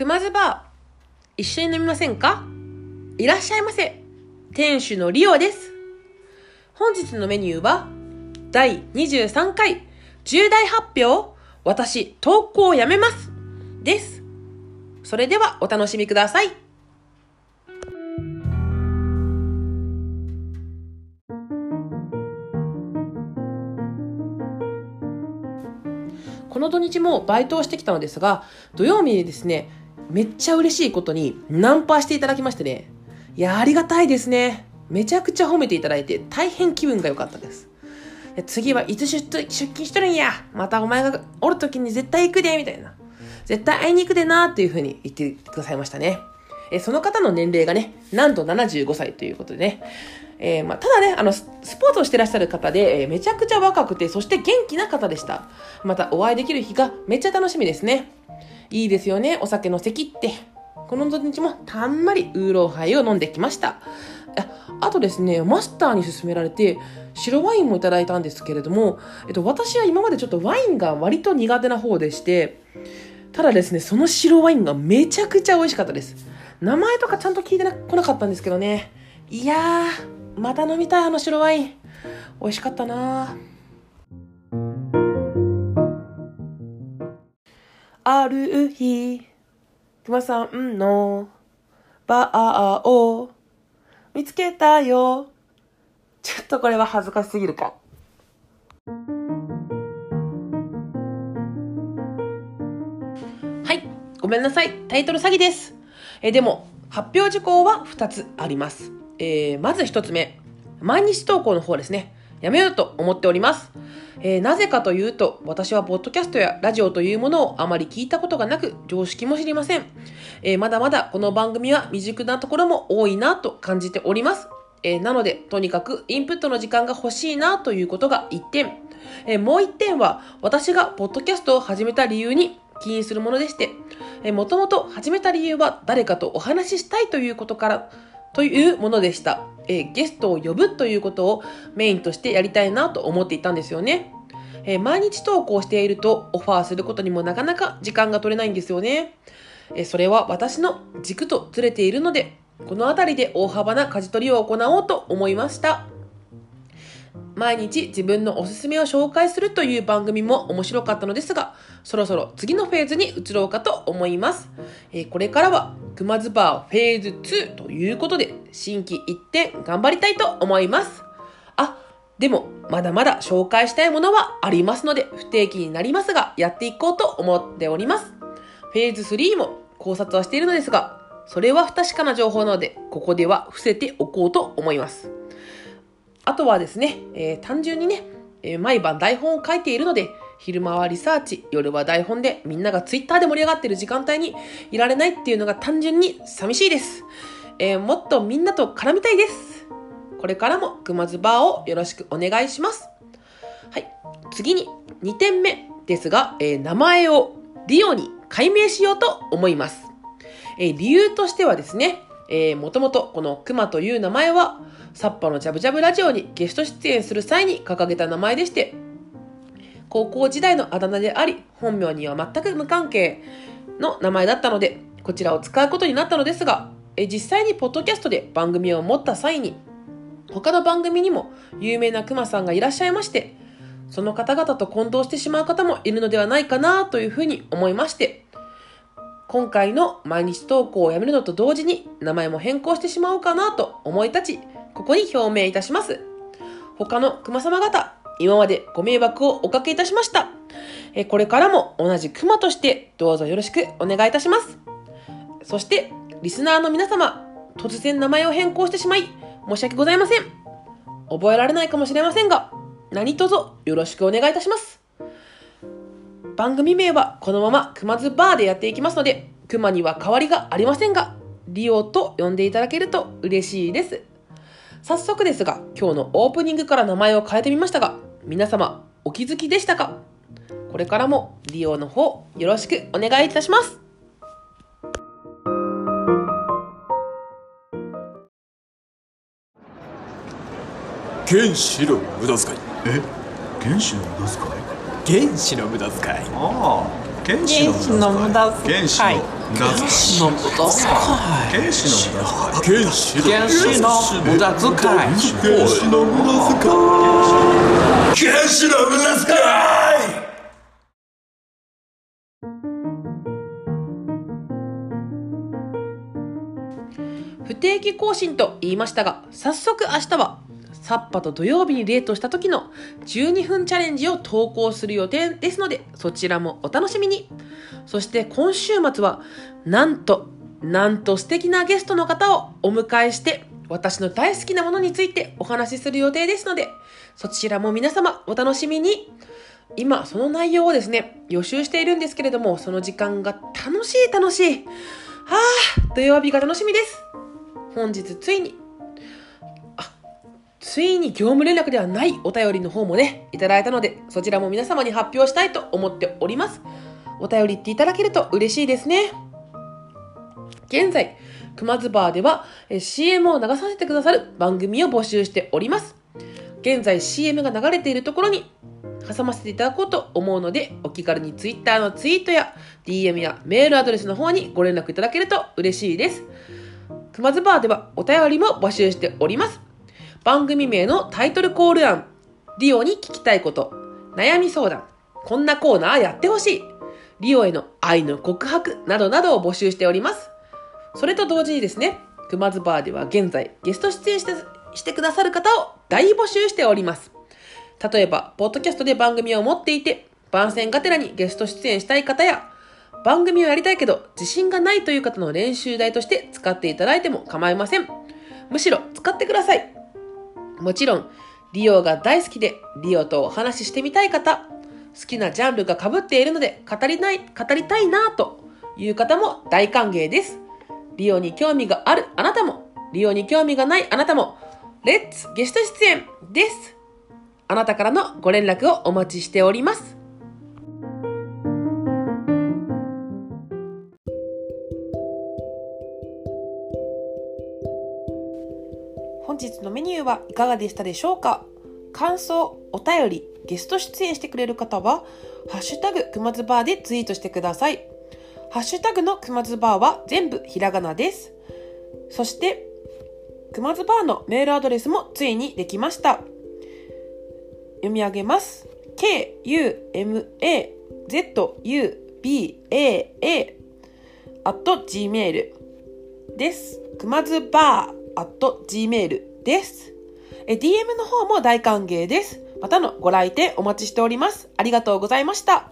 熊津バー、一緒に飲みませんか？いらっしゃいませ。店主のリオです。本日のメニューは、第23回重大発表、私、投稿をやめます。です。それではお楽しみください。この土日もバイトをしてきたのですが、土曜日にですね、めっちゃ嬉しいことにナンパしていただきましてね、いや、ありがたいですね。めちゃくちゃ褒めていただいて、大変気分が良かったです。次はいつ出出勤しとるんやまたお前がおる時に絶対行くでみたいな。絶対会いに行くでなっていう風に言ってくださいましたね。えその方の年齢がね、なんと75歳ということでね。えーまあ、ただね、あの、ススポーツをしてらっしゃる方で、えーめちゃくちゃ若くて、そして元気な方でした。またお会いできる日がめっちゃ楽しみですね。いいですよね、お酒の席って。この土日もたんまりウーロンハイを飲んできました。あとですね、マスターに勧められて、白ワインもいただいたんですけれども、えっと、私は今までちょっとワインが割と苦手な方でして、ただですね、その白ワインがめちゃくちゃ美味しかったです。名前とかちゃんと聞いてこなかったんですけどね。いやー、また飲みたいあの白ワイン。美味しかったなーある日、熊さんのバーを見つけたよ。ちょっとこれは恥ずかしすぎるか。はい、ごめんなさい。タイトル詐欺です。えでも、発表事項は2つあります。えーまず1つ目、毎日投稿の方ですね。やめようと思っております。えーなぜかというと、私はポッドキャストやラジオというものをあまり聞いたことがなく、常識も知りません。えーまだまだこの番組は未熟なところも多いなと感じております。えーなので、とにかくインプットの時間が欲しいなということが1点。えもう1点は、私がポッドキャストを始めた理由に起因するものでして、えもともと始めた理由は誰かとお話ししたいということから、というものでした。えーゲストを呼ぶということをメインとしてやりたいなと思っていたんですよね。えー毎日投稿しているとオファーすることにもなかなか時間が取れないんですよね。えーそれは私の軸とずれているので、この辺りで大幅な舵取りを行おうと思いました。毎日自分のおすすめを紹介するという番組も面白かったのですが、そろそろ次のフェーズに移ろうかと思います。えーこれからは、熊津バーフェーズ2ということで、新規一点頑張りたいと思います。あ、でも、まだまだ紹介したいものはありますので、不定期になりますが、やっていこうと思っております。フェーズ3も考察はしているのですが、それは不確かな情報なので、ここでは伏せておこうと思います。あとはですね、えー単純にね、えー毎晩台本を書いているので、昼間はリサーチ、夜は台本でみんながツイッターで盛り上がってる時間帯にいられないっていうのが単純に寂しいです。えーもっとみんなと絡みたいです。これからも熊津バーをよろしくお願いします。はい。次に2点目ですが、えー名前をリオに改名しようと思います。えー理由としてはですね、えー、もともとこのクマという名前は、サッパのジャブジャブラジオにゲスト出演する際に掲げた名前でして、高校時代のあだ名であり、本名には全く無関係の名前だったので、こちらを使うことになったのですが、え実際にポッドキャストで番組を持った際に、他の番組にも有名なクマさんがいらっしゃいまして、その方々と混同してしまう方もいるのではないかなというふうに思いまして、今回の毎日投稿をやめるのと同時に名前も変更してしまおうかなと思い立ち、ここに表明いたします。他の熊様方、今までご迷惑をおかけいたしました。えこれからも同じ熊としてどうぞよろしくお願いいたします。そして、リスナーの皆様、突然名前を変更してしまい、申し訳ございません。覚えられないかもしれませんが、何卒よろしくお願いいたします。番組名はこのまま熊津バーでやっていきますので、熊には変わりがありませんが、リオと呼んでいただけると嬉しいです。早速ですが、今日のオープニングから名前を変えてみましたが、皆様お気づきでしたか？これからもリオの方よろしくお願いいたします。原子の無駄遣いえ？原子の無駄遣い？原子の無駄遣い。ああ原子の無駄遣い。原子の無駄遣い。原子の無駄遣い。士の無駄遣剣士の無駄遣い。剣士の無駄遣い。剣士の無駄遣い。剣士の無駄遣い。不定期更新と言いましたが、早速明日は、サッパと土曜日にデートした時の12分チャレンジを投稿する予定ですので、そちらもお楽しみに。そして今週末は、なんと、なんと素敵なゲストの方をお迎えして、私の大好きなものについてお話しする予定ですので、そちらも皆様お楽しみに。今、その内容をですね、予習しているんですけれども、その時間が楽しい楽しい。はあ、土曜日が楽しみです。本日ついに、ついに業務連絡ではないお便りの方もね、いただいたので、そちらも皆様に発表したいと思っております。お便りっていただけると嬉しいですね。現在、熊津バーでは CM を流させてくださる番組を募集しております。現在 CM が流れているところに挟ませていただこうと思うので、お気軽に Twitter のツイートや DM やメールアドレスの方にご連絡いただけると嬉しいです。熊津バーではお便りも募集しております。番組名のタイトルコール案、リオに聞きたいこと、悩み相談、こんなコーナーやってほしい、リオへの愛の告白などなどを募集しております。それと同時にですね、熊津バーでは現在ゲスト出演してしてくださる方を大募集しております。例えば、ポッドキャストで番組を持っていて、番宣がてらにゲスト出演したい方や、番組をやりたいけど自信がないという方の練習台として使っていただいても構いません。むしろ使ってください。もちろん、リオが大好きで、リオとお話ししてみたい方、好きなジャンルが被っているので語りない、語りたいなという方も大歓迎です。リオに興味があるあなたも、リオに興味がないあなたも、レッツゲスト出演です。あなたからのご連絡をお待ちしております。本日のメニューはいかがでしたでしょうか？感想、お便り、ゲスト出演してくれる方は、ハッシュタグくまずバーでツイートしてください。ハッシュタグのくまずバーは全部ひらがなです。そして、くまずバーのメールアドレスもついにできました。読み上げます。k-u-m-a-z-u-b-a-a at gmail です。くまずバー gmail です。え DM の方も大歓迎です。またのご来店お待ちしております。ありがとうございました。